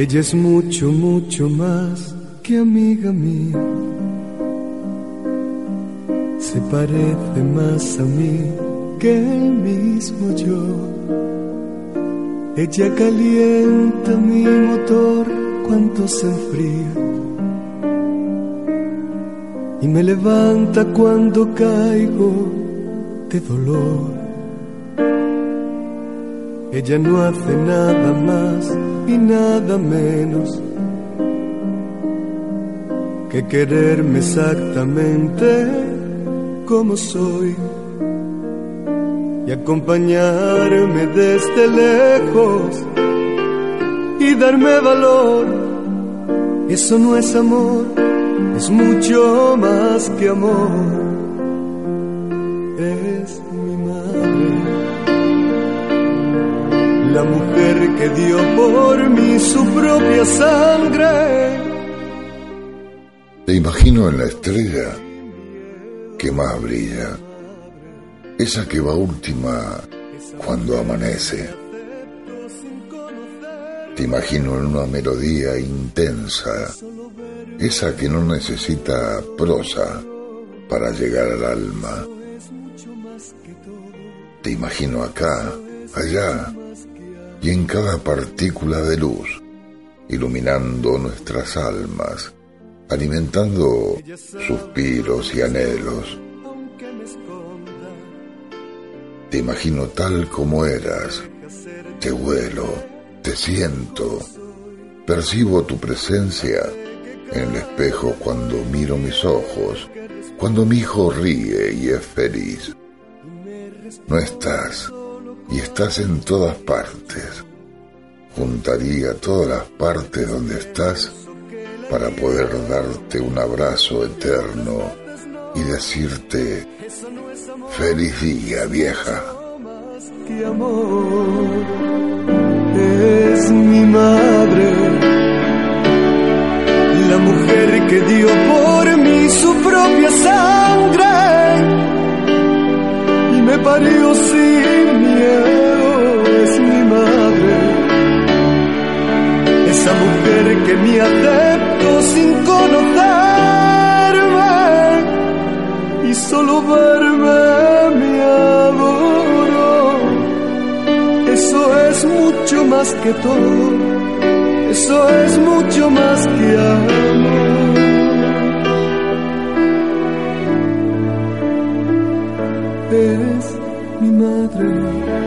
Ella es mucho, mucho más que amiga mía. Se parece más a mí que el mismo yo. Ella calienta mi motor cuando se enfría y me levanta cuando caigo de dolor. Ella no hace nada más y nada menos que quererme exactamente como soy y acompañarme desde lejos y darme valor. Eso no es amor, es mucho más que amor. Es mi madre la mujer que dio por mí su propia sangre. Te imagino en la estrella que más brilla, esa que va última cuando amanece. Te imagino en una melodía intensa, esa que no necesita prosa para llegar al alma. Te imagino acá, allá, y en cada partícula de luz, iluminando nuestras almas, alimentando suspiros y anhelos. Te imagino tal como eras, te vuelo, te siento, percibo tu presencia en el espejo cuando miro mis ojos, cuando mi hijo ríe y es feliz. No estás, y estás en todas partes. Juntaría todas las partes donde estás para poder darte un abrazo eterno y decirte feliz día vieja. es mi madre, la mujer que dio que me aceptó sin conocerme y solo verme me adoro. Eso es mucho más que todo, eso es mucho más que amor. Es mi madre.